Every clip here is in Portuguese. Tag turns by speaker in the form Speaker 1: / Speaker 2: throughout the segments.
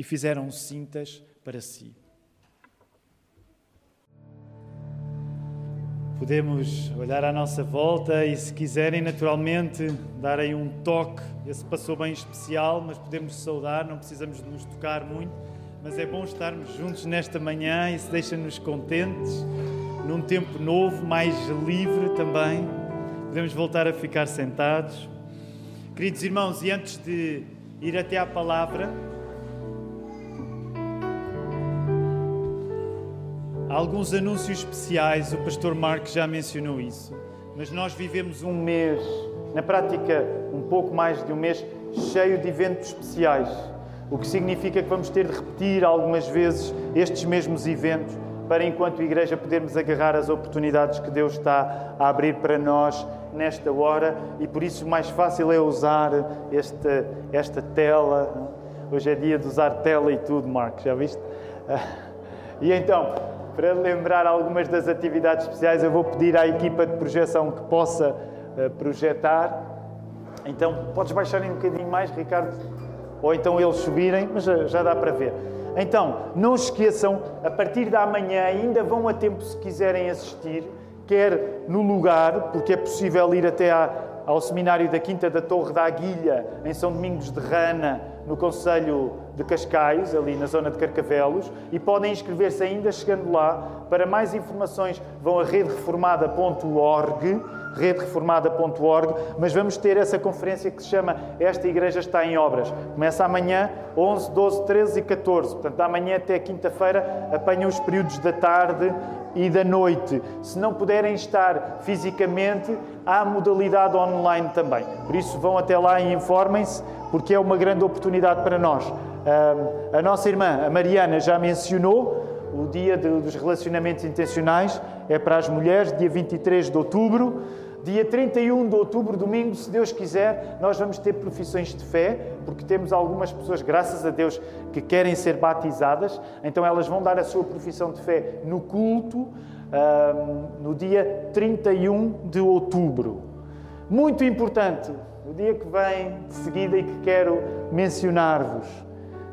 Speaker 1: e fizeram cintas para si. Podemos olhar à nossa volta e, se quiserem, naturalmente, darem um toque. Esse passou bem especial, mas podemos saudar, não precisamos de nos tocar muito. Mas é bom estarmos juntos nesta manhã, isso deixa-nos contentes, num tempo novo, mais livre também. Podemos voltar a ficar sentados. Queridos irmãos, e antes de ir até à palavra. Alguns anúncios especiais, o pastor Marcos já mencionou isso, mas nós vivemos um mês, na prática um pouco mais de um mês, cheio de eventos especiais, o que significa que vamos ter de repetir algumas vezes estes mesmos eventos para, enquanto igreja, podermos agarrar as oportunidades que Deus está a abrir para nós nesta hora e por isso mais fácil é usar esta, esta tela. Hoje é dia de usar tela e tudo, Marcos, já viste? E então, para lembrar algumas das atividades especiais, eu vou pedir à equipa de projeção que possa eh, projetar. Então, podes baixar um bocadinho mais, Ricardo? Ou então eles subirem, mas já, já dá para ver. Então, não esqueçam, a partir da manhã ainda vão a tempo se quiserem assistir quer no lugar, porque é possível ir até à, ao seminário da Quinta da Torre da Aguilha, em São Domingos de Rana, no Conselho de Cascais, ali na zona de Carcavelos, e podem inscrever-se ainda chegando lá. Para mais informações, vão a redereformada.org redereformada.org, mas vamos ter essa conferência que se chama Esta Igreja está em Obras. Começa amanhã, 11, 12, 13 e 14. Portanto, amanhã até quinta-feira apanham os períodos da tarde e da noite. Se não puderem estar fisicamente, há modalidade online também. Por isso, vão até lá e informem-se, porque é uma grande oportunidade para nós. A nossa irmã, a Mariana, já mencionou o dia dos relacionamentos intencionais, é para as mulheres, dia 23 de outubro. Dia 31 de outubro, domingo, se Deus quiser, nós vamos ter profissões de fé, porque temos algumas pessoas, graças a Deus, que querem ser batizadas. Então elas vão dar a sua profissão de fé no culto, no dia 31 de outubro. Muito importante, o dia que vem de seguida e que quero mencionar-vos.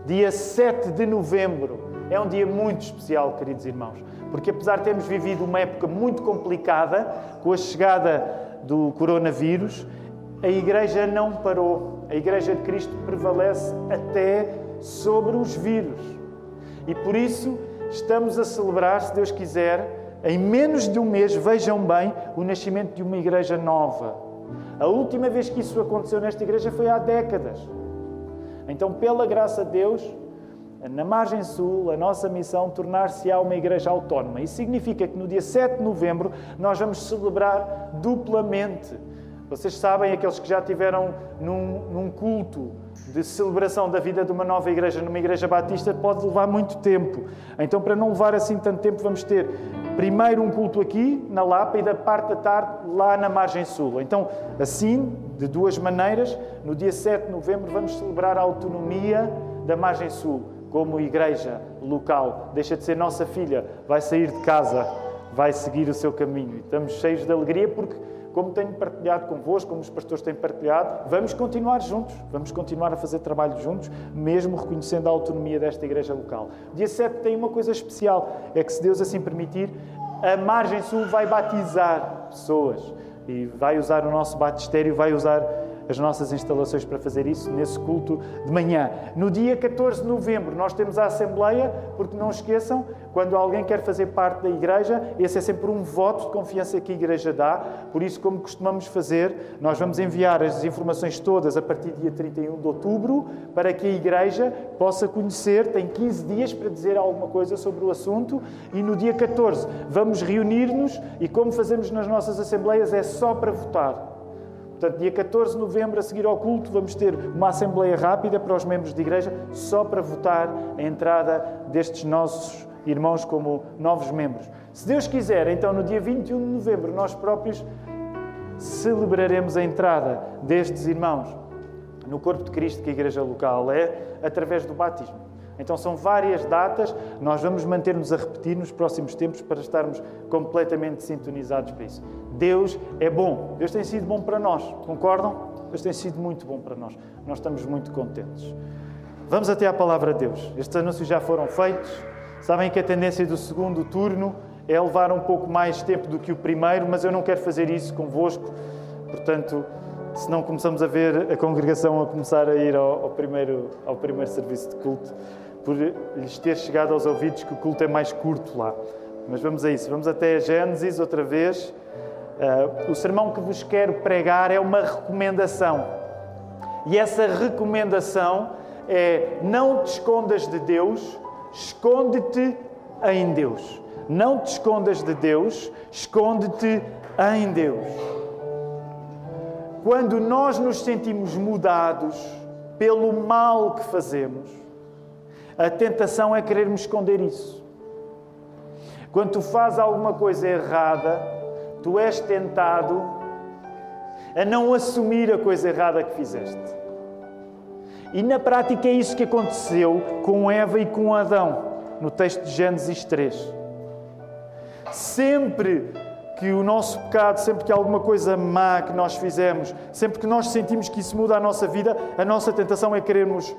Speaker 1: Dia 7 de novembro é um dia muito especial, queridos irmãos porque apesar de termos vivido uma época muito complicada com a chegada do coronavírus, a Igreja não parou. A Igreja de Cristo prevalece até sobre os vírus. E por isso estamos a celebrar, se Deus quiser, em menos de um mês, vejam bem, o nascimento de uma igreja nova. A última vez que isso aconteceu nesta igreja foi há décadas. Então, pela graça de Deus, na margem sul, a nossa missão tornar-se-á uma igreja autónoma. Isso significa que no dia 7 de novembro nós vamos celebrar duplamente. Vocês sabem, aqueles que já tiveram num, num culto de celebração da vida de uma nova igreja numa igreja batista pode levar muito tempo. Então, para não levar assim tanto tempo, vamos ter primeiro um culto aqui na Lapa e da parte da tarde lá na margem sul. Então, assim, de duas maneiras, no dia 7 de novembro vamos celebrar a autonomia da margem sul como igreja local. Deixa de ser nossa filha, vai sair de casa, vai seguir o seu caminho. Estamos cheios de alegria porque, como tenho partilhado convosco, como os pastores têm partilhado, vamos continuar juntos, vamos continuar a fazer trabalho juntos, mesmo reconhecendo a autonomia desta igreja local. Dia 7 tem uma coisa especial, é que se Deus assim permitir, a Margem Sul vai batizar pessoas e vai usar o nosso batistério, vai usar as nossas instalações para fazer isso nesse culto de manhã. No dia 14 de novembro, nós temos a Assembleia, porque não esqueçam, quando alguém quer fazer parte da igreja, esse é sempre um voto de confiança que a igreja dá. Por isso, como costumamos fazer, nós vamos enviar as informações todas a partir do dia 31 de outubro para que a igreja possa conhecer, tem 15 dias para dizer alguma coisa sobre o assunto e no dia 14 vamos reunir-nos e como fazemos nas nossas assembleias é só para votar. Portanto, dia 14 de novembro, a seguir ao culto, vamos ter uma assembleia rápida para os membros de igreja, só para votar a entrada destes nossos irmãos como novos membros. Se Deus quiser, então no dia 21 de novembro, nós próprios celebraremos a entrada destes irmãos no corpo de Cristo que a igreja local é, através do batismo. Então são várias datas, nós vamos manter-nos a repetir nos próximos tempos para estarmos completamente sintonizados para isso. Deus é bom, Deus tem sido bom para nós, concordam? Deus tem sido muito bom para nós, nós estamos muito contentes. Vamos até à palavra de Deus. Estes anúncios já foram feitos, sabem que a tendência do segundo turno é levar um pouco mais tempo do que o primeiro, mas eu não quero fazer isso convosco, portanto se não começamos a ver a congregação a começar a ir ao, ao, primeiro, ao primeiro serviço de culto por lhes ter chegado aos ouvidos que o culto é mais curto lá. Mas vamos a isso. Vamos até a Gênesis outra vez. Uh, o sermão que vos quero pregar é uma recomendação. E essa recomendação é: não te escondas de Deus, esconde-te em Deus. Não te escondas de Deus, esconde-te em Deus. Quando nós nos sentimos mudados pelo mal que fazemos, a tentação é querermos esconder isso. Quando tu fazes alguma coisa errada, tu és tentado a não assumir a coisa errada que fizeste. E na prática é isso que aconteceu com Eva e com Adão, no texto de Gênesis 3. Sempre que o nosso pecado, sempre que alguma coisa má que nós fizemos, sempre que nós sentimos que isso muda a nossa vida, a nossa tentação é querermos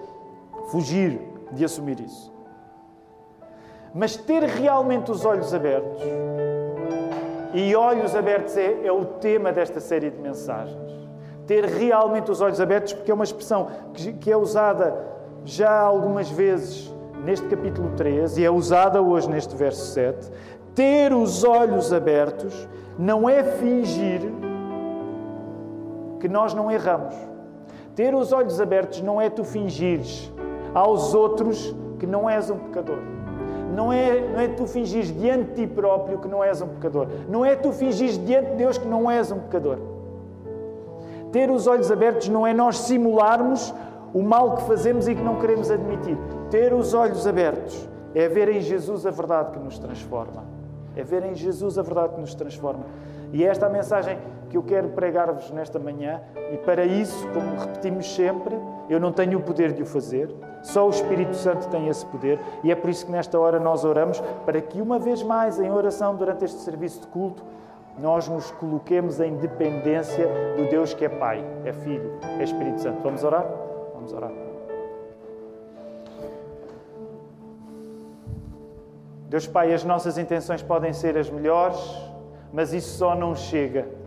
Speaker 1: fugir de assumir isso. Mas ter realmente os olhos abertos, e olhos abertos é, é o tema desta série de mensagens. Ter realmente os olhos abertos, porque é uma expressão que, que é usada já algumas vezes neste capítulo 13 e é usada hoje neste verso 7. Ter os olhos abertos não é fingir que nós não erramos. Ter os olhos abertos não é tu fingires aos outros que não és um pecador. Não é, não é tu fingires diante de ti próprio que não és um pecador. Não é tu fingires diante de Deus que não és um pecador. Ter os olhos abertos não é nós simularmos o mal que fazemos e que não queremos admitir. Ter os olhos abertos é ver em Jesus a verdade que nos transforma. É ver em Jesus a verdade que nos transforma. E é esta a mensagem que eu quero pregar-vos nesta manhã, e para isso, como repetimos sempre, eu não tenho o poder de o fazer, só o Espírito Santo tem esse poder, e é por isso que nesta hora nós oramos para que, uma vez mais, em oração durante este serviço de culto, nós nos coloquemos em dependência do Deus que é Pai, é Filho, é Espírito Santo. Vamos orar? Vamos orar. Deus Pai, as nossas intenções podem ser as melhores, mas isso só não chega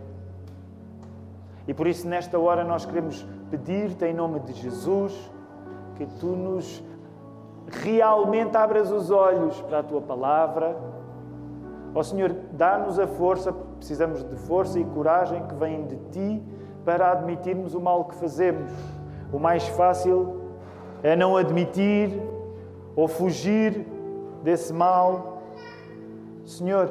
Speaker 1: e por isso, nesta hora, nós queremos pedir-te, em nome de Jesus, que tu nos realmente abras os olhos para a tua palavra. Ó oh, Senhor, dá-nos a força, precisamos de força e coragem que vêm de ti para admitirmos o mal que fazemos. O mais fácil é não admitir ou fugir desse mal. Senhor,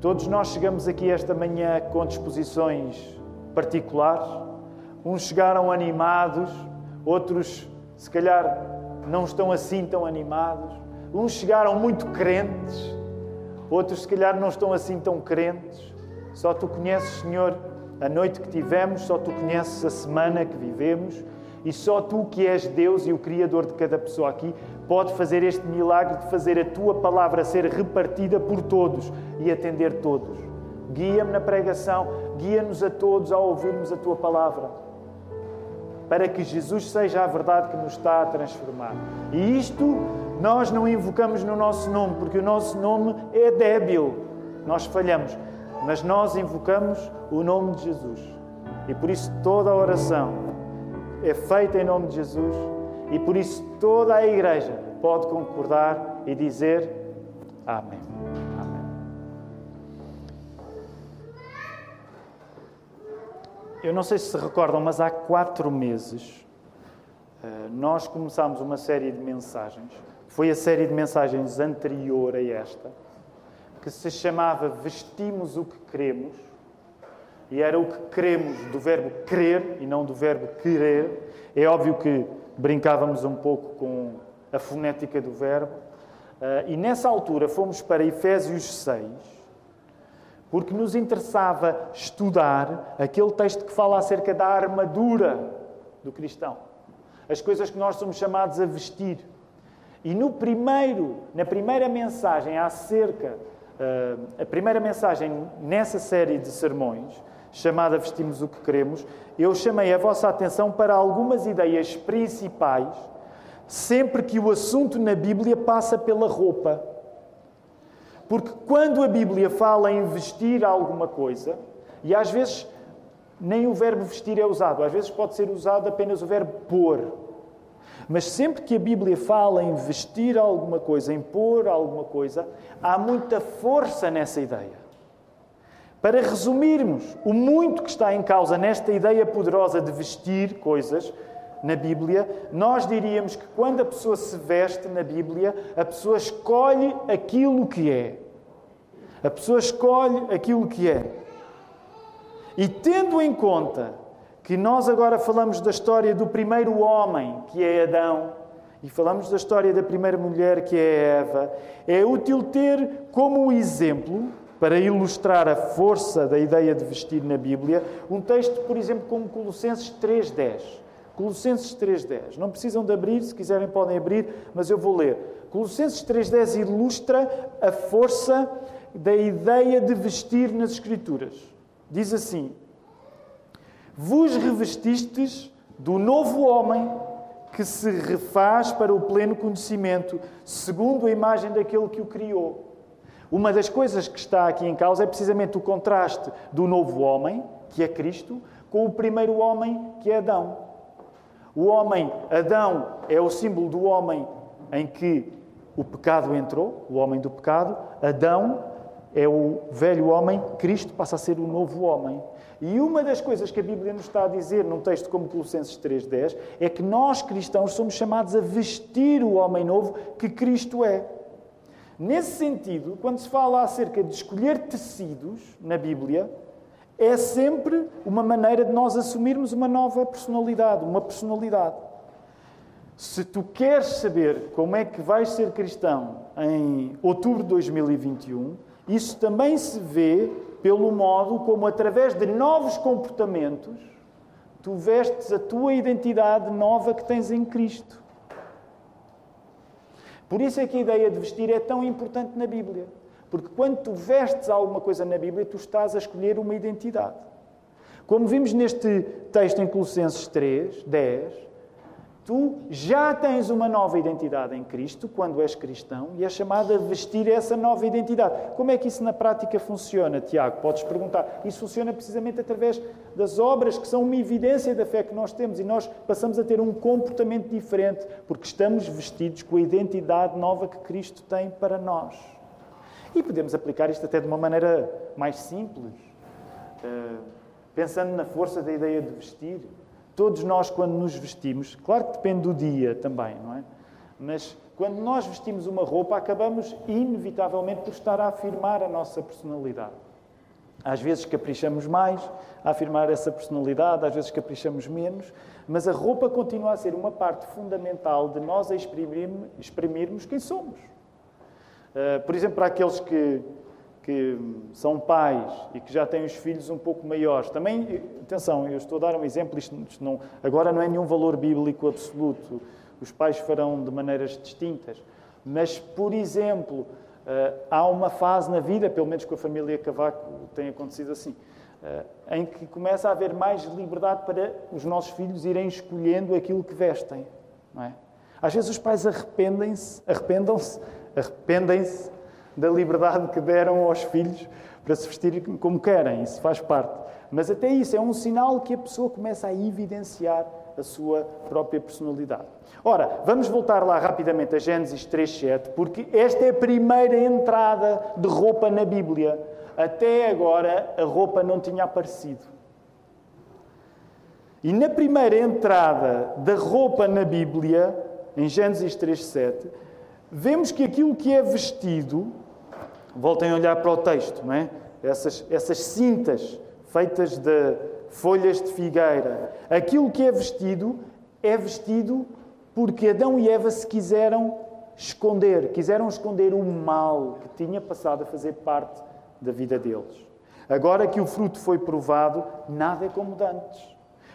Speaker 1: todos nós chegamos aqui esta manhã com disposições particulares. Uns chegaram animados, outros, se calhar, não estão assim tão animados. Uns chegaram muito crentes, outros, se calhar, não estão assim tão crentes. Só tu conheces, Senhor, a noite que tivemos, só tu conheces a semana que vivemos e só tu, que és Deus e o Criador de cada pessoa aqui, pode fazer este milagre de fazer a tua palavra ser repartida por todos e atender todos. Guia-me na pregação, guia-nos a todos ao ouvirmos a tua palavra, para que Jesus seja a verdade que nos está a transformar. E isto nós não invocamos no nosso nome, porque o nosso nome é débil, nós falhamos, mas nós invocamos o nome de Jesus. E por isso toda a oração é feita em nome de Jesus e por isso toda a igreja pode concordar e dizer Amém. Eu não sei se se recordam, mas há quatro meses eh, nós começámos uma série de mensagens. Foi a série de mensagens anterior a esta, que se chamava Vestimos o que Queremos. E era o que queremos do verbo querer e não do verbo querer. É óbvio que brincávamos um pouco com a fonética do verbo. Uh, e nessa altura fomos para Efésios 6, porque nos interessava estudar aquele texto que fala acerca da armadura do cristão. As coisas que nós somos chamados a vestir. E no primeiro, na primeira mensagem acerca, uh, a primeira mensagem nessa série de sermões, chamada Vestimos o que Queremos, eu chamei a vossa atenção para algumas ideias principais sempre que o assunto na Bíblia passa pela roupa. Porque quando a Bíblia fala em vestir alguma coisa, e às vezes nem o verbo vestir é usado, às vezes pode ser usado apenas o verbo pôr. Mas sempre que a Bíblia fala em vestir alguma coisa, em pôr alguma coisa, há muita força nessa ideia. Para resumirmos o muito que está em causa nesta ideia poderosa de vestir coisas, na Bíblia, nós diríamos que quando a pessoa se veste na Bíblia, a pessoa escolhe aquilo que é. A pessoa escolhe aquilo que é. E tendo em conta que nós agora falamos da história do primeiro homem, que é Adão, e falamos da história da primeira mulher, que é Eva, é útil ter como exemplo, para ilustrar a força da ideia de vestir na Bíblia, um texto, por exemplo, como Colossenses 3.10. Colossenses 3.10. Não precisam de abrir, se quiserem podem abrir, mas eu vou ler. Colossenses 3.10 ilustra a força da ideia de vestir nas Escrituras. Diz assim: Vos revestistes do novo homem que se refaz para o pleno conhecimento, segundo a imagem daquele que o criou. Uma das coisas que está aqui em causa é precisamente o contraste do novo homem, que é Cristo, com o primeiro homem, que é Adão. O homem, Adão, é o símbolo do homem em que o pecado entrou, o homem do pecado. Adão é o velho homem, Cristo passa a ser o novo homem. E uma das coisas que a Bíblia nos está a dizer num texto como Colossenses 3:10 é que nós cristãos somos chamados a vestir o homem novo que Cristo é. Nesse sentido, quando se fala acerca de escolher tecidos na Bíblia, é sempre uma maneira de nós assumirmos uma nova personalidade, uma personalidade. Se tu queres saber como é que vais ser cristão em outubro de 2021, isso também se vê pelo modo como, através de novos comportamentos, tu vestes a tua identidade nova que tens em Cristo. Por isso é que a ideia de vestir é tão importante na Bíblia. Porque quando tu vestes alguma coisa na Bíblia, tu estás a escolher uma identidade. Como vimos neste texto em Colossenses 3, 10, tu já tens uma nova identidade em Cristo quando és cristão e é chamado a vestir essa nova identidade. Como é que isso na prática funciona, Tiago? Podes perguntar. Isso funciona precisamente através das obras que são uma evidência da fé que nós temos e nós passamos a ter um comportamento diferente porque estamos vestidos com a identidade nova que Cristo tem para nós. E podemos aplicar isto até de uma maneira mais simples, uh, pensando na força da ideia de vestir. Todos nós, quando nos vestimos, claro que depende do dia também, não é? Mas quando nós vestimos uma roupa, acabamos inevitavelmente por estar a afirmar a nossa personalidade. Às vezes caprichamos mais a afirmar essa personalidade, às vezes caprichamos menos, mas a roupa continua a ser uma parte fundamental de nós exprimirmos quem somos. Eh, por exemplo, para aqueles que, que são pais e que já têm os filhos um pouco maiores. Também, atenção, eu estou a dar um exemplo, isto, isto não, agora não é nenhum valor bíblico absoluto, os pais farão de maneiras distintas. Mas, por exemplo, uh, há uma fase na vida, pelo menos com a família Cavaco tem acontecido assim, uh, em que começa a haver mais liberdade para os nossos filhos irem escolhendo aquilo que vestem. É? Às vezes os pais arrependem-se, arrependam-se arrependem-se da liberdade que deram aos filhos para se vestirem como querem, isso faz parte. Mas até isso é um sinal que a pessoa começa a evidenciar a sua própria personalidade. Ora, vamos voltar lá rapidamente a Gênesis 3:7, porque esta é a primeira entrada de roupa na Bíblia. Até agora a roupa não tinha aparecido. E na primeira entrada da roupa na Bíblia, em Gênesis 3:7, vemos que aquilo que é vestido, voltem a olhar para o texto, não é? Essas, essas cintas feitas de folhas de figueira, aquilo que é vestido é vestido porque Adão e Eva se quiseram esconder, quiseram esconder o mal que tinha passado a fazer parte da vida deles. Agora que o fruto foi provado, nada é como antes.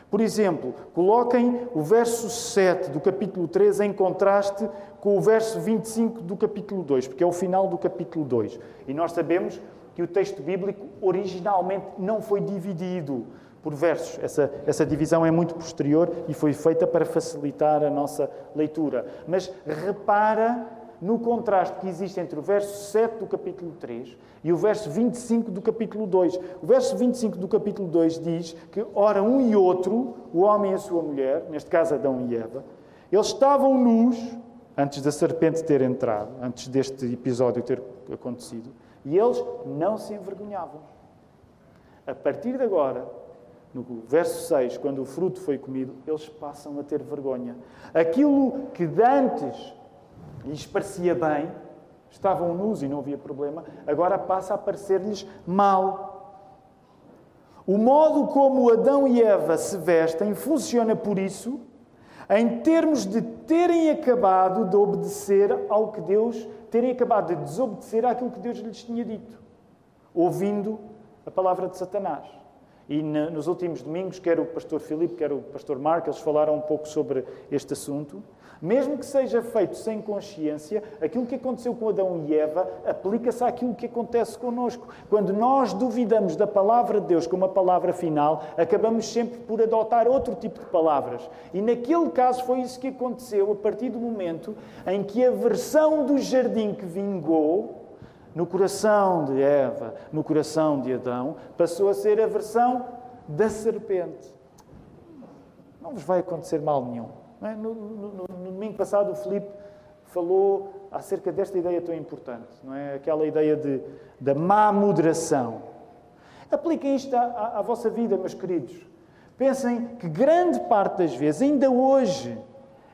Speaker 1: Por exemplo, coloquem o verso 7 do capítulo 3 em contraste com o verso 25 do capítulo 2, porque é o final do capítulo 2. E nós sabemos que o texto bíblico originalmente não foi dividido por versos. Essa, essa divisão é muito posterior e foi feita para facilitar a nossa leitura. Mas repara no contraste que existe entre o verso 7 do capítulo 3 e o verso 25 do capítulo 2. O verso 25 do capítulo 2 diz que, ora, um e outro, o homem e a sua mulher, neste caso Adão e Eva, eles estavam nus antes da serpente ter entrado, antes deste episódio ter acontecido, e eles não se envergonhavam. A partir de agora, no verso 6, quando o fruto foi comido, eles passam a ter vergonha. Aquilo que antes lhes parecia bem, estavam nus e não havia problema, agora passa a parecer-lhes mal. O modo como Adão e Eva se vestem funciona por isso, em termos de terem acabado de obedecer ao que Deus, terem acabado de desobedecer àquilo que Deus lhes tinha dito, ouvindo a palavra de Satanás. E nos últimos domingos, quer o pastor Filipe, quer o pastor Marco, eles falaram um pouco sobre este assunto. Mesmo que seja feito sem consciência, aquilo que aconteceu com Adão e Eva aplica-se àquilo que acontece connosco. Quando nós duvidamos da palavra de Deus como a palavra final, acabamos sempre por adotar outro tipo de palavras. E naquele caso foi isso que aconteceu a partir do momento em que a versão do jardim que vingou no coração de Eva, no coração de Adão, passou a ser a versão da serpente. Não vos vai acontecer mal nenhum. É? No, no, no, domingo passado, o Filipe falou acerca desta ideia tão importante, não é? Aquela ideia de, da má moderação. Apliquem isto à, à, à vossa vida, meus queridos. Pensem que grande parte das vezes, ainda hoje,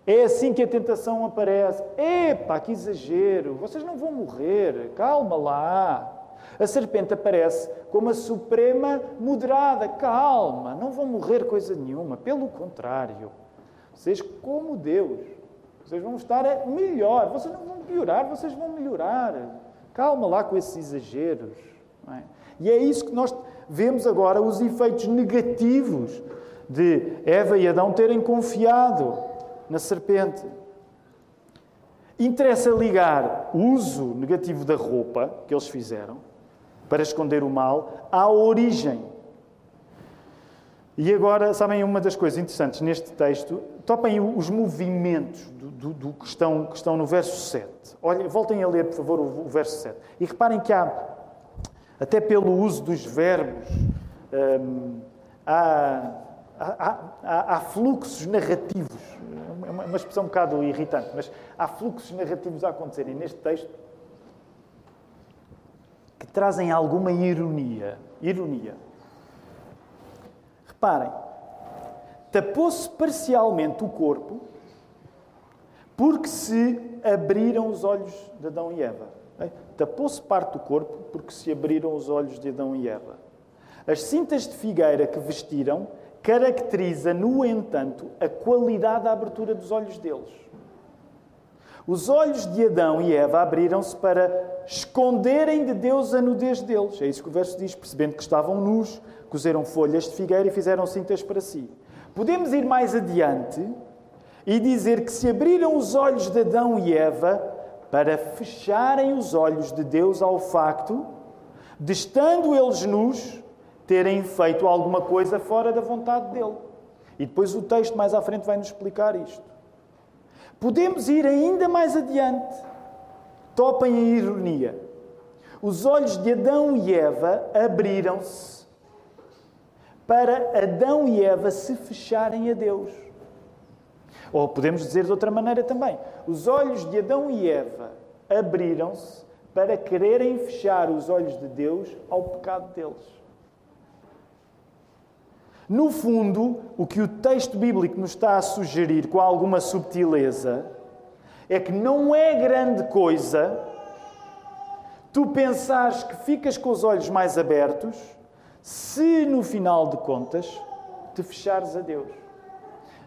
Speaker 1: é assim que a tentação aparece. Epá, que exagero! Vocês não vão morrer, calma lá. A serpente aparece como a suprema moderada, calma, não vão morrer coisa nenhuma, pelo contrário. Vocês, como Deus, vocês vão estar melhor, vocês não vão piorar, vocês vão melhorar. Calma lá com esses exageros. É? E é isso que nós vemos agora, os efeitos negativos de Eva e Adão terem confiado na serpente. Interessa ligar o uso negativo da roupa que eles fizeram para esconder o mal à origem. E agora, sabem, uma das coisas interessantes neste texto, topem os movimentos do, do, do que, estão, que estão no verso 7. Olhem, voltem a ler, por favor, o, o verso 7. E reparem que há, até pelo uso dos verbos, hum, há, há, há, há fluxos narrativos é uma, uma expressão um bocado irritante, mas há fluxos narrativos a acontecerem neste texto que trazem alguma ironia. Ironia. Reparem, tapou-se parcialmente o corpo porque se abriram os olhos de Adão e Eva. Tapou-se parte do corpo porque se abriram os olhos de Adão e Eva. As cintas de figueira que vestiram caracteriza, no entanto, a qualidade da abertura dos olhos deles. Os olhos de Adão e Eva abriram-se para esconderem de Deus a nudez deles. É isso que o verso diz, percebendo que estavam nus, cozeram folhas de figueira e fizeram cintas para si. Podemos ir mais adiante e dizer que se abriram os olhos de Adão e Eva para fecharem os olhos de Deus ao facto de, estando eles nus, terem feito alguma coisa fora da vontade dele. E depois o texto mais à frente vai nos explicar isto. Podemos ir ainda mais adiante. Topem a ironia. Os olhos de Adão e Eva abriram-se para Adão e Eva se fecharem a Deus. Ou podemos dizer de outra maneira também: os olhos de Adão e Eva abriram-se para quererem fechar os olhos de Deus ao pecado deles. No fundo, o que o texto bíblico nos está a sugerir com alguma subtileza é que não é grande coisa tu pensares que ficas com os olhos mais abertos se no final de contas te fechares a Deus.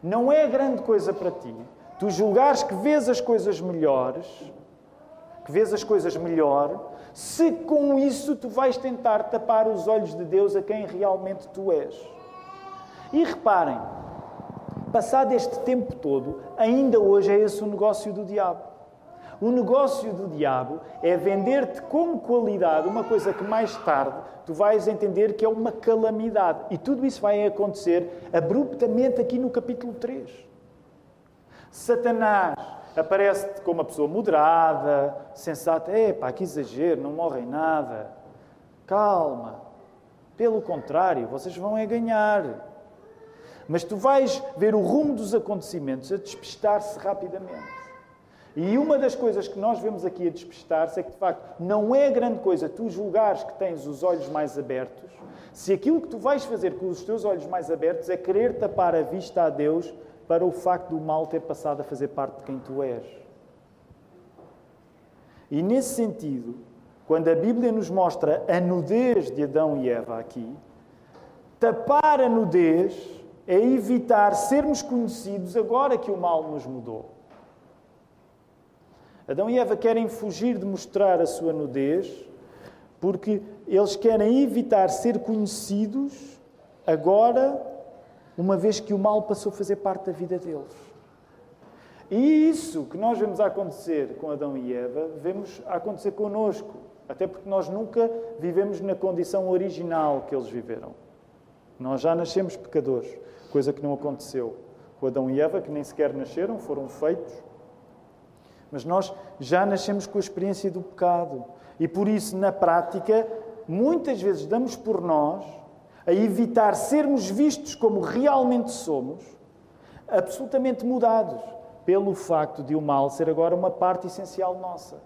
Speaker 1: Não é grande coisa para ti tu julgares que vês as coisas melhores, que vês as coisas melhor, se com isso tu vais tentar tapar os olhos de Deus a quem realmente tu és. E reparem, passado este tempo todo, ainda hoje é esse o negócio do diabo. O negócio do diabo é vender-te como qualidade uma coisa que mais tarde tu vais entender que é uma calamidade. E tudo isso vai acontecer abruptamente aqui no capítulo 3. Satanás aparece-te como uma pessoa moderada, sensata. Epá, que exagero, não morre em nada. Calma. Pelo contrário, vocês vão é ganhar. Mas tu vais ver o rumo dos acontecimentos a despistar-se rapidamente. E uma das coisas que nós vemos aqui a despistar-se é que, de facto, não é grande coisa tu julgares que tens os olhos mais abertos, se aquilo que tu vais fazer com os teus olhos mais abertos é querer tapar a vista a Deus para o facto do mal ter passado a fazer parte de quem tu és. E nesse sentido, quando a Bíblia nos mostra a nudez de Adão e Eva aqui, tapar a nudez é evitar sermos conhecidos agora que o mal nos mudou. Adão e Eva querem fugir de mostrar a sua nudez porque eles querem evitar ser conhecidos agora, uma vez que o mal passou a fazer parte da vida deles. E isso que nós vemos acontecer com Adão e Eva, vemos acontecer connosco. Até porque nós nunca vivemos na condição original que eles viveram. Nós já nascemos pecadores, coisa que não aconteceu com Adão e Eva, que nem sequer nasceram, foram feitos mas nós já nascemos com a experiência do pecado. E por isso, na prática, muitas vezes damos por nós a evitar sermos vistos como realmente somos, absolutamente mudados pelo facto de o mal ser agora uma parte essencial nossa.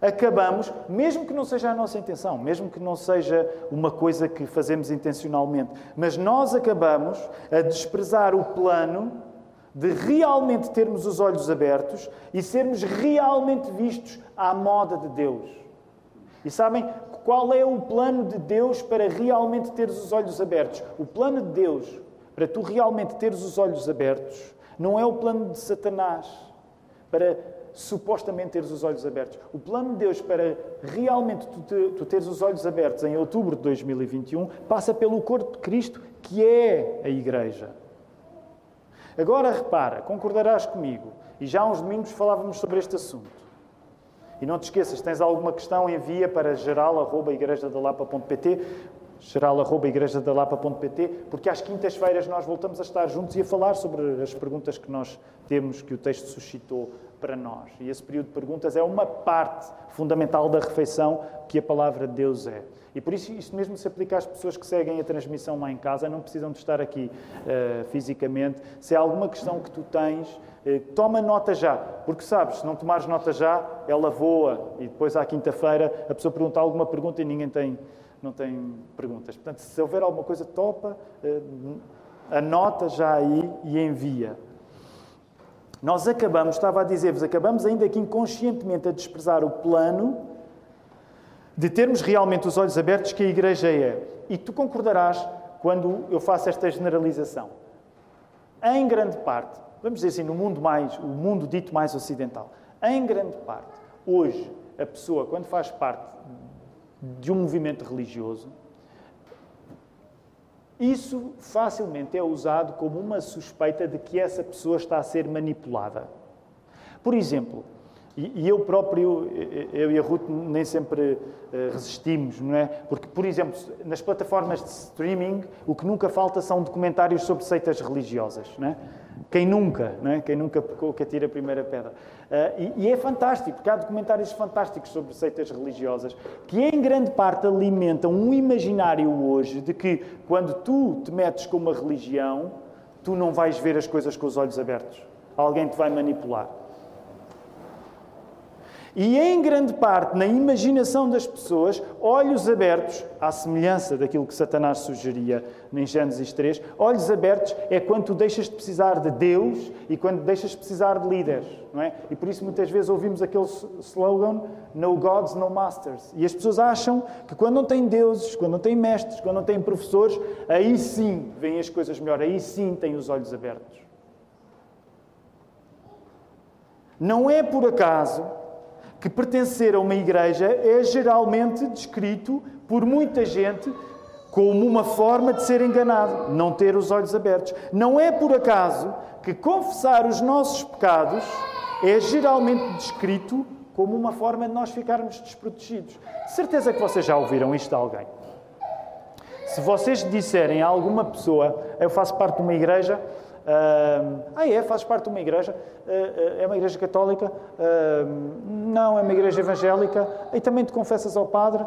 Speaker 1: Acabamos, mesmo que não seja a nossa intenção, mesmo que não seja uma coisa que fazemos intencionalmente, mas nós acabamos a desprezar o plano de realmente termos os olhos abertos e sermos realmente vistos à moda de Deus. E sabem qual é o plano de Deus para realmente teres os olhos abertos? O plano de Deus para tu realmente teres os olhos abertos não é o plano de Satanás para supostamente teres os olhos abertos. O plano de Deus para realmente tu, te, tu teres os olhos abertos em outubro de 2021 passa pelo corpo de Cristo, que é a Igreja. Agora repara, concordarás comigo, e já há uns domingos falávamos sobre este assunto. E não te esqueças, tens alguma questão, envia para geral.igrejadalapa.pt geral.igrejadalapa.pt porque às quintas-feiras nós voltamos a estar juntos e a falar sobre as perguntas que nós temos, que o texto suscitou para nós. E esse período de perguntas é uma parte fundamental da refeição que a palavra de Deus é. E por isso, isto mesmo se aplica às pessoas que seguem a transmissão lá em casa, não precisam de estar aqui uh, fisicamente. Se há alguma questão que tu tens, uh, toma nota já, porque sabes, se não tomares nota já, ela voa e depois à quinta-feira a pessoa pergunta alguma pergunta e ninguém tem, não tem perguntas. Portanto, se houver alguma coisa, topa, uh, anota já aí e envia. Nós acabamos, estava a dizer-vos, acabamos ainda aqui inconscientemente a desprezar o plano de termos realmente os olhos abertos que a Igreja é. E tu concordarás quando eu faço esta generalização. Em grande parte, vamos dizer assim, no mundo mais, o mundo dito mais ocidental, em grande parte, hoje, a pessoa, quando faz parte de um movimento religioso, isso facilmente é usado como uma suspeita de que essa pessoa está a ser manipulada. Por exemplo, e, eu próprio, eu e a Ruth, nem sempre eh, resistimos, não é? Porque, por exemplo, nas plataformas de streaming, o que nunca falta são documentários sobre seitas religiosas, não é? Quem nunca, não é? Quem nunca pecou, que atira a primeira pedra. Uh, e, e, é fantástico, porque há documentários fantásticos sobre seitas religiosas que, em grande parte, alimentam um imaginário hoje de que, quando tu te metes com uma religião, tu não vais ver as coisas com os olhos abertos. Alguém te vai manipular. E em grande parte, na imaginação das pessoas, olhos abertos, à semelhança daquilo que Satanás sugeria em Gênesis 3, olhos abertos é quando tu deixas de precisar de Deus e quando deixas de precisar de líderes, não é? E por isso muitas vezes ouvimos aquele slogan No Gods, No Masters. E as pessoas acham que quando não têm deuses, quando não têm mestres, quando não têm professores, aí sim vêm as coisas melhor, aí sim têm os olhos abertos. Não é por acaso que pertencer a uma igreja é geralmente descrito por muita gente como uma forma de ser enganado, não ter os olhos abertos. Não é por acaso que confessar os nossos pecados é geralmente descrito como uma forma de nós ficarmos desprotegidos. De certeza que vocês já ouviram isto de alguém. Se vocês disserem a alguma pessoa, eu faço parte de uma igreja, ah, é? Fazes parte de uma igreja? Uh, é uma igreja católica? Não, é uma igreja evangélica. E também te confessas ao padre?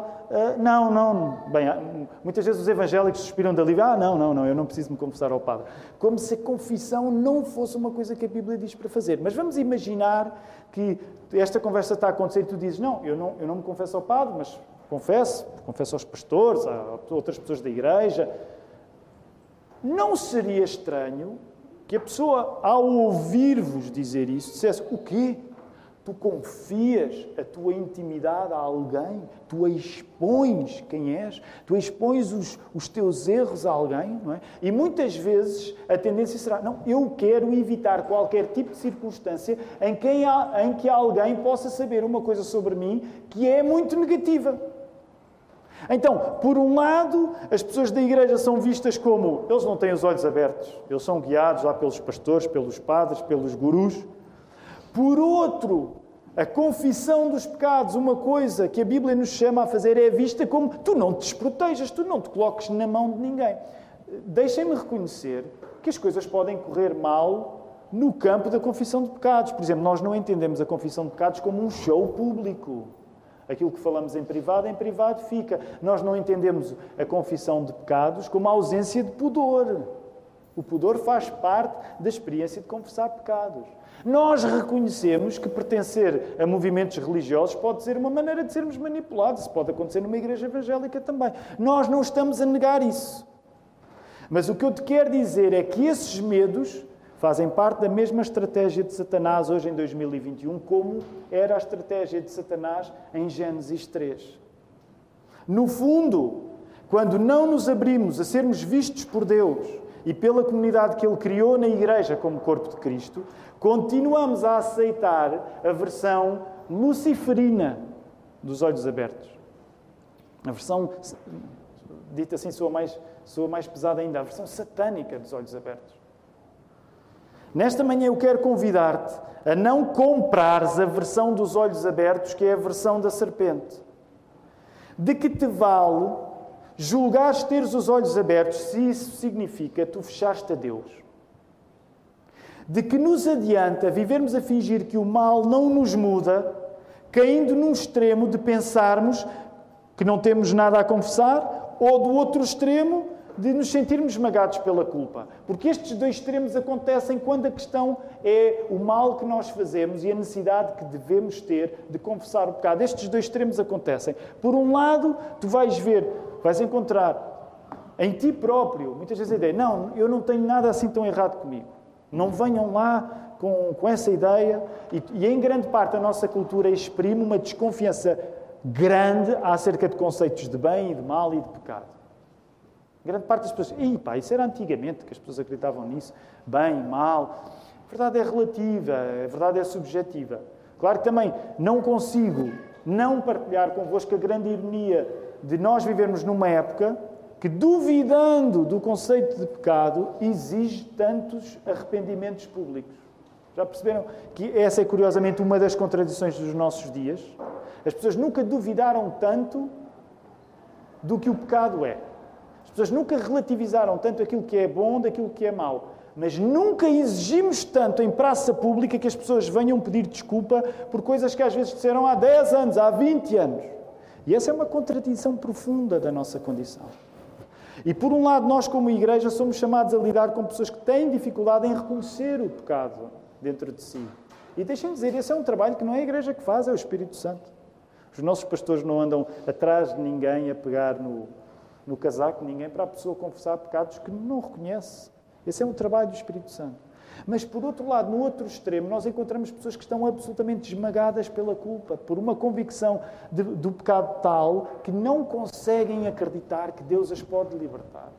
Speaker 1: não, não. Bem, muitas vezes os evangélicos suspiram da livre. Ah, não, não, não, eu não preciso me confessar ao padre. Como se a confissão não fosse uma coisa que a Bíblia diz para fazer. Mas vamos imaginar que esta conversa está a acontecer e tu dizes: Não, eu não, eu não me confesso ao padre, mas confesso, confesso aos pastores, a outras pessoas da igreja. Não seria estranho que a pessoa, ao ouvir-vos dizer isso, dissesse: O quê? Tu confias a tua intimidade a alguém? Tu expões quem és? Tu expões os, os teus erros a alguém? Não é? E muitas vezes a tendência será: Não, eu quero evitar qualquer tipo de circunstância em que, em que alguém possa saber uma coisa sobre mim que é muito negativa. Então, por um lado, as pessoas da igreja são vistas como eles não têm os olhos abertos, eles são guiados lá pelos pastores, pelos padres, pelos gurus. Por outro, a confissão dos pecados, uma coisa que a Bíblia nos chama a fazer, é vista como tu não te desprotejas, tu não te coloques na mão de ninguém. Deixem-me reconhecer que as coisas podem correr mal no campo da confissão de pecados. Por exemplo, nós não entendemos a confissão de pecados como um show público. Aquilo que falamos em privado, em privado fica. Nós não entendemos a confissão de pecados como a ausência de pudor. O pudor faz parte da experiência de confessar pecados. Nós reconhecemos que pertencer a movimentos religiosos pode ser uma maneira de sermos manipulados. Isso pode acontecer numa igreja evangélica também. Nós não estamos a negar isso. Mas o que eu te quero dizer é que esses medos fazem parte da mesma estratégia de Satanás hoje em 2021, como era a estratégia de Satanás em Gênesis 3. No fundo, quando não nos abrimos a sermos vistos por Deus e pela comunidade que Ele criou na Igreja como corpo de Cristo, continuamos a aceitar a versão luciferina dos olhos abertos. A versão, dita assim, soa mais, soa mais pesada ainda, a versão satânica dos olhos abertos. Nesta manhã eu quero convidar-te a não comprares a versão dos olhos abertos, que é a versão da serpente. De que te vale julgares teres os olhos abertos se isso significa tu fechaste a Deus? De que nos adianta vivermos a fingir que o mal não nos muda, caindo num extremo de pensarmos que não temos nada a confessar, ou do outro extremo de nos sentirmos esmagados pela culpa. Porque estes dois extremos acontecem quando a questão é o mal que nós fazemos e a necessidade que devemos ter de confessar o pecado. Estes dois extremos acontecem. Por um lado, tu vais ver, vais encontrar em ti próprio, muitas vezes a ideia, não, eu não tenho nada assim tão errado comigo. Não venham lá com, com essa ideia. E, e em grande parte a nossa cultura exprime uma desconfiança grande acerca de conceitos de bem e de mal e de pecado. Grande parte das pessoas, Ih, pá, isso era antigamente que as pessoas acreditavam nisso, bem, mal. A verdade é relativa, a verdade é subjetiva. Claro que também não consigo não partilhar convosco a grande ironia de nós vivermos numa época que, duvidando do conceito de pecado, exige tantos arrependimentos públicos. Já perceberam que essa é curiosamente uma das contradições dos nossos dias? As pessoas nunca duvidaram tanto do que o pecado é pessoas nunca relativizaram tanto aquilo que é bom daquilo que é mau. Mas nunca exigimos tanto em praça pública que as pessoas venham pedir desculpa por coisas que às vezes disseram há 10 anos, há 20 anos. E essa é uma contradição profunda da nossa condição. E por um lado, nós, como igreja, somos chamados a lidar com pessoas que têm dificuldade em reconhecer o pecado dentro de si. E deixem-me dizer, esse é um trabalho que não é a igreja que faz, é o Espírito Santo. Os nossos pastores não andam atrás de ninguém a pegar no, no casaco ninguém para a pessoa confessar pecados que não reconhece. Esse é um trabalho do Espírito Santo. Mas, por outro lado, no outro extremo, nós encontramos pessoas que estão absolutamente esmagadas pela culpa, por uma convicção de, do pecado tal que não conseguem acreditar que Deus as pode libertar.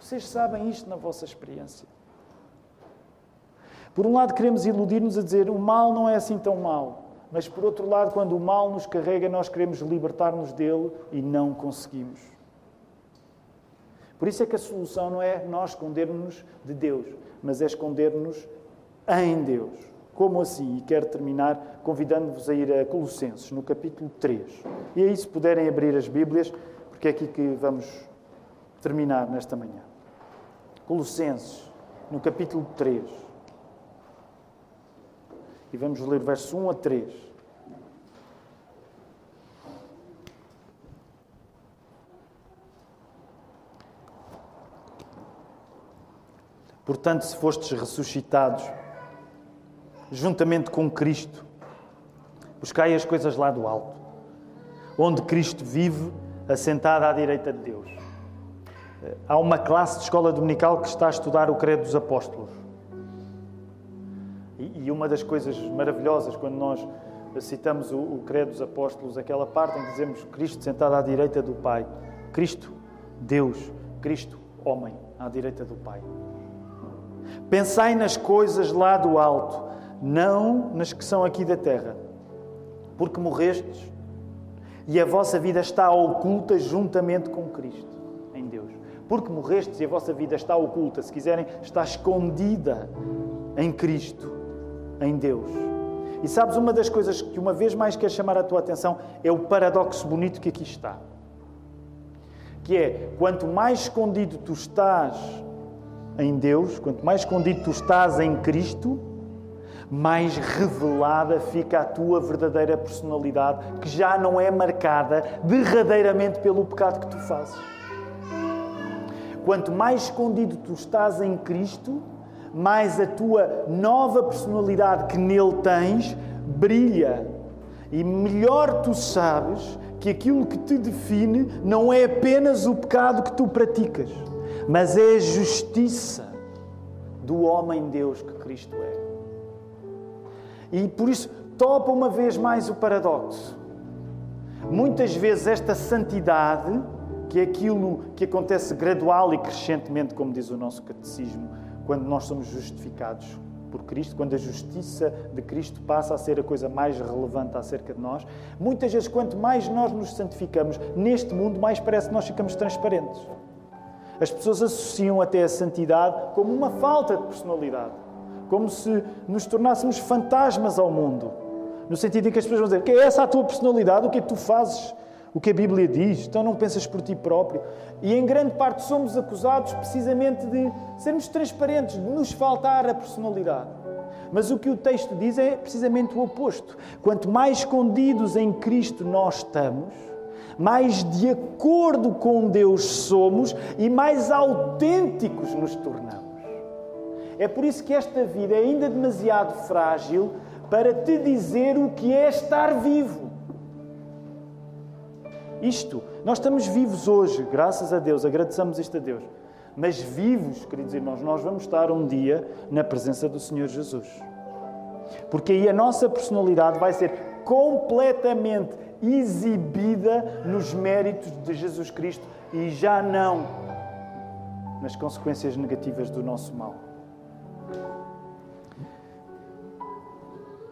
Speaker 1: Vocês sabem isto na vossa experiência. Por um lado, queremos iludir-nos a dizer o mal não é assim tão mal. Mas, por outro lado, quando o mal nos carrega, nós queremos libertar-nos dele e não conseguimos. Por isso é que a solução não é nós escondermos de Deus, mas é esconder-nos em Deus. Como assim? E quero terminar convidando-vos a ir a Colossenses, no capítulo 3. E aí, se puderem abrir as Bíblias, porque é aqui que vamos terminar nesta manhã. Colossenses, no capítulo 3. E vamos ler verso 1 a 3. Portanto, se fostes ressuscitados juntamente com Cristo, buscai as coisas lá do alto, onde Cristo vive, assentado à direita de Deus. Há uma classe de escola dominical que está a estudar o Credo dos Apóstolos. E uma das coisas maravilhosas quando nós citamos o Credo dos Apóstolos, aquela parte em que dizemos Cristo sentado à direita do Pai, Cristo, Deus, Cristo, homem, à direita do Pai. Pensai nas coisas lá do alto, não nas que são aqui da terra, porque morrestes e a vossa vida está oculta juntamente com Cristo, em Deus. Porque morrestes e a vossa vida está oculta, se quiserem, está escondida em Cristo, em Deus. E sabes, uma das coisas que uma vez mais quer chamar a tua atenção é o paradoxo bonito que aqui está. Que é, quanto mais escondido tu estás em Deus, quanto mais escondido tu estás em Cristo, mais revelada fica a tua verdadeira personalidade, que já não é marcada derradeiramente pelo pecado que tu fazes. Quanto mais escondido tu estás em Cristo, mais a tua nova personalidade que nele tens brilha. E melhor tu sabes que aquilo que te define não é apenas o pecado que tu praticas mas é a justiça do homem Deus que Cristo é. E por isso topa uma vez mais o paradoxo. Muitas vezes esta santidade, que é aquilo que acontece gradual e crescentemente, como diz o nosso catecismo, quando nós somos justificados por Cristo, quando a justiça de Cristo passa a ser a coisa mais relevante acerca de nós, muitas vezes, quanto mais nós nos santificamos neste mundo, mais parece que nós ficamos transparentes. As pessoas associam até a santidade como uma falta de personalidade, como se nos tornássemos fantasmas ao mundo. No sentido em que as pessoas vão dizer: que é essa a tua personalidade? O que é que tu fazes? O que a Bíblia diz? Então não pensas por ti próprio. E em grande parte somos acusados precisamente de sermos transparentes, de nos faltar a personalidade. Mas o que o texto diz é precisamente o oposto. Quanto mais escondidos em Cristo nós estamos, mais de acordo com Deus somos e mais autênticos nos tornamos. É por isso que esta vida é ainda demasiado frágil para te dizer o que é estar vivo. Isto, nós estamos vivos hoje, graças a Deus, agradeçamos isto a Deus. Mas vivos, queridos irmãos, nós vamos estar um dia na presença do Senhor Jesus. Porque aí a nossa personalidade vai ser completamente exibida nos méritos de Jesus Cristo e já não nas consequências negativas do nosso mal.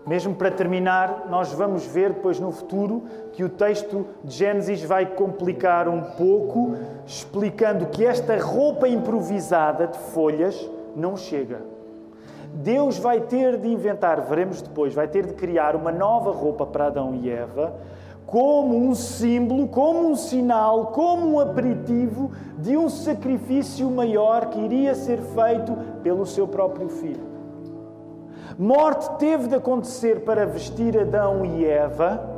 Speaker 1: Mesmo para terminar, nós vamos ver depois no futuro que o texto de Gênesis vai complicar um pouco, explicando que esta roupa improvisada de folhas não chega. Deus vai ter de inventar, veremos depois, vai ter de criar uma nova roupa para Adão e Eva, como um símbolo, como um sinal, como um aperitivo de um sacrifício maior que iria ser feito pelo seu próprio filho. Morte teve de acontecer para vestir Adão e Eva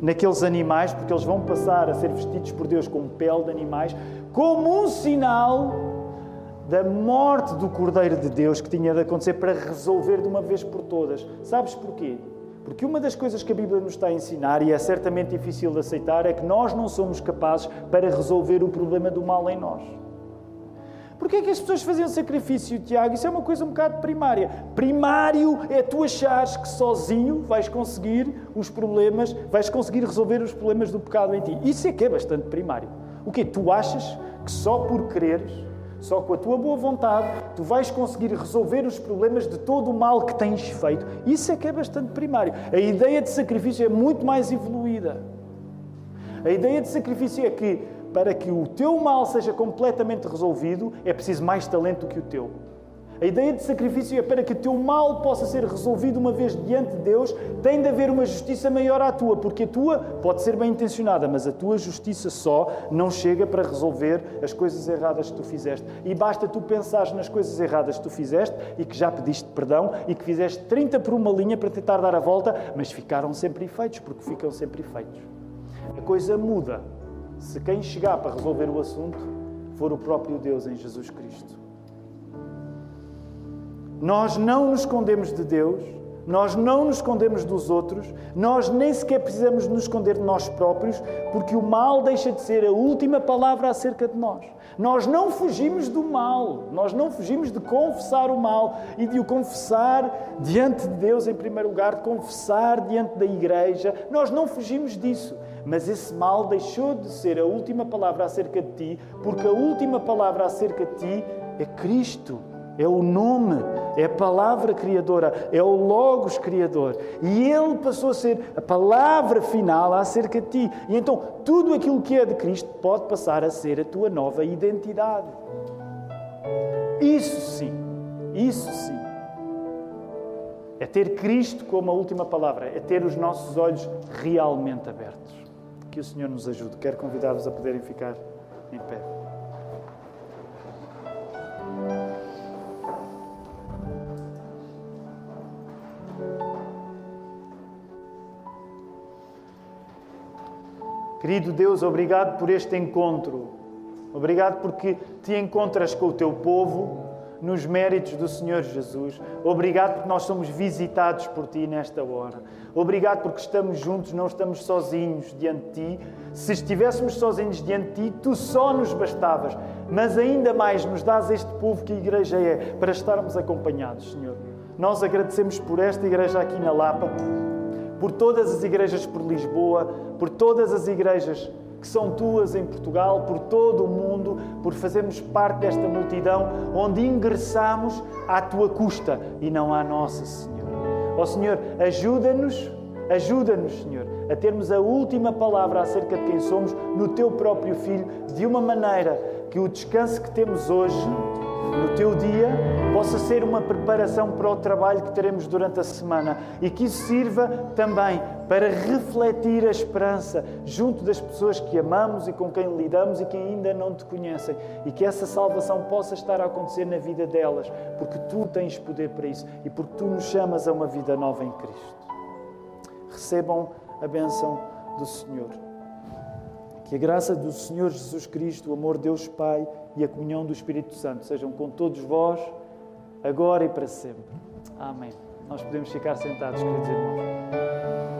Speaker 1: naqueles animais, porque eles vão passar a ser vestidos por Deus com pele de animais, como um sinal da morte do Cordeiro de Deus que tinha de acontecer para resolver de uma vez por todas. Sabes porquê? Porque uma das coisas que a Bíblia nos está a ensinar, e é certamente difícil de aceitar, é que nós não somos capazes para resolver o problema do mal em nós. Porquê é que as pessoas faziam sacrifício, Tiago? Isso é uma coisa um bocado primária. Primário é tu achares que sozinho vais conseguir os problemas, vais conseguir resolver os problemas do pecado em ti. Isso é que é bastante primário. O quê? Tu achas que só por quereres, só com a tua boa vontade, tu vais conseguir resolver os problemas de todo o mal que tens feito. Isso é que é bastante primário. A ideia de sacrifício é muito mais evoluída. A ideia de sacrifício é que para que o teu mal seja completamente resolvido, é preciso mais talento do que o teu. A ideia de sacrifício é para que o teu mal possa ser resolvido uma vez diante de Deus, tem de haver uma justiça maior à tua, porque a tua pode ser bem intencionada, mas a tua justiça só não chega para resolver as coisas erradas que tu fizeste. E basta tu pensares nas coisas erradas que tu fizeste e que já pediste perdão e que fizeste 30 por uma linha para tentar dar a volta, mas ficaram sempre efeitos, porque ficam sempre efeitos. A coisa muda se quem chegar para resolver o assunto for o próprio Deus em Jesus Cristo. Nós não nos escondemos de Deus, nós não nos escondemos dos outros, nós nem sequer precisamos nos esconder de nós próprios, porque o mal deixa de ser a última palavra acerca de nós. Nós não fugimos do mal, nós não fugimos de confessar o mal e de o confessar diante de Deus em primeiro lugar, de confessar diante da igreja. Nós não fugimos disso. Mas esse mal deixou de ser a última palavra acerca de ti, porque a última palavra acerca de ti é Cristo. É o nome, é a palavra criadora, é o Logos criador. E Ele passou a ser a palavra final acerca de ti. E então tudo aquilo que é de Cristo pode passar a ser a tua nova identidade. Isso sim, isso sim. É ter Cristo como a última palavra, é ter os nossos olhos realmente abertos. Que o Senhor nos ajude. Quero convidar-vos a poderem ficar em pé. Querido Deus, obrigado por este encontro. Obrigado porque te encontras com o teu povo nos méritos do Senhor Jesus. Obrigado porque nós somos visitados por Ti nesta hora. Obrigado porque estamos juntos, não estamos sozinhos diante de Ti. Se estivéssemos sozinhos diante de Ti, Tu só nos bastavas. Mas ainda mais nos dás este povo que a Igreja é, para estarmos acompanhados, Senhor. Nós agradecemos por esta Igreja aqui na Lapa, por todas as igrejas por Lisboa, por todas as igrejas que são tuas em Portugal, por todo o mundo, por fazermos parte desta multidão onde ingressamos à tua custa e não à nossa, Senhor. Ó oh, Senhor, ajuda-nos, ajuda-nos, Senhor, a termos a última palavra acerca de quem somos no teu próprio Filho, de uma maneira que o descanso que temos hoje no teu dia possa ser uma preparação para o trabalho que teremos durante a semana e que isso sirva também para refletir a esperança junto das pessoas que amamos e com quem lidamos e que ainda não te conhecem e que essa salvação possa estar a acontecer na vida delas, porque tu tens poder para isso e porque tu nos chamas a uma vida nova em Cristo. Recebam a bênção do Senhor. Que a graça do Senhor Jesus Cristo, o amor de Deus Pai e a comunhão do Espírito Santo sejam com todos vós, agora e para sempre. Amém. Nós podemos ficar sentados, queridos irmãos.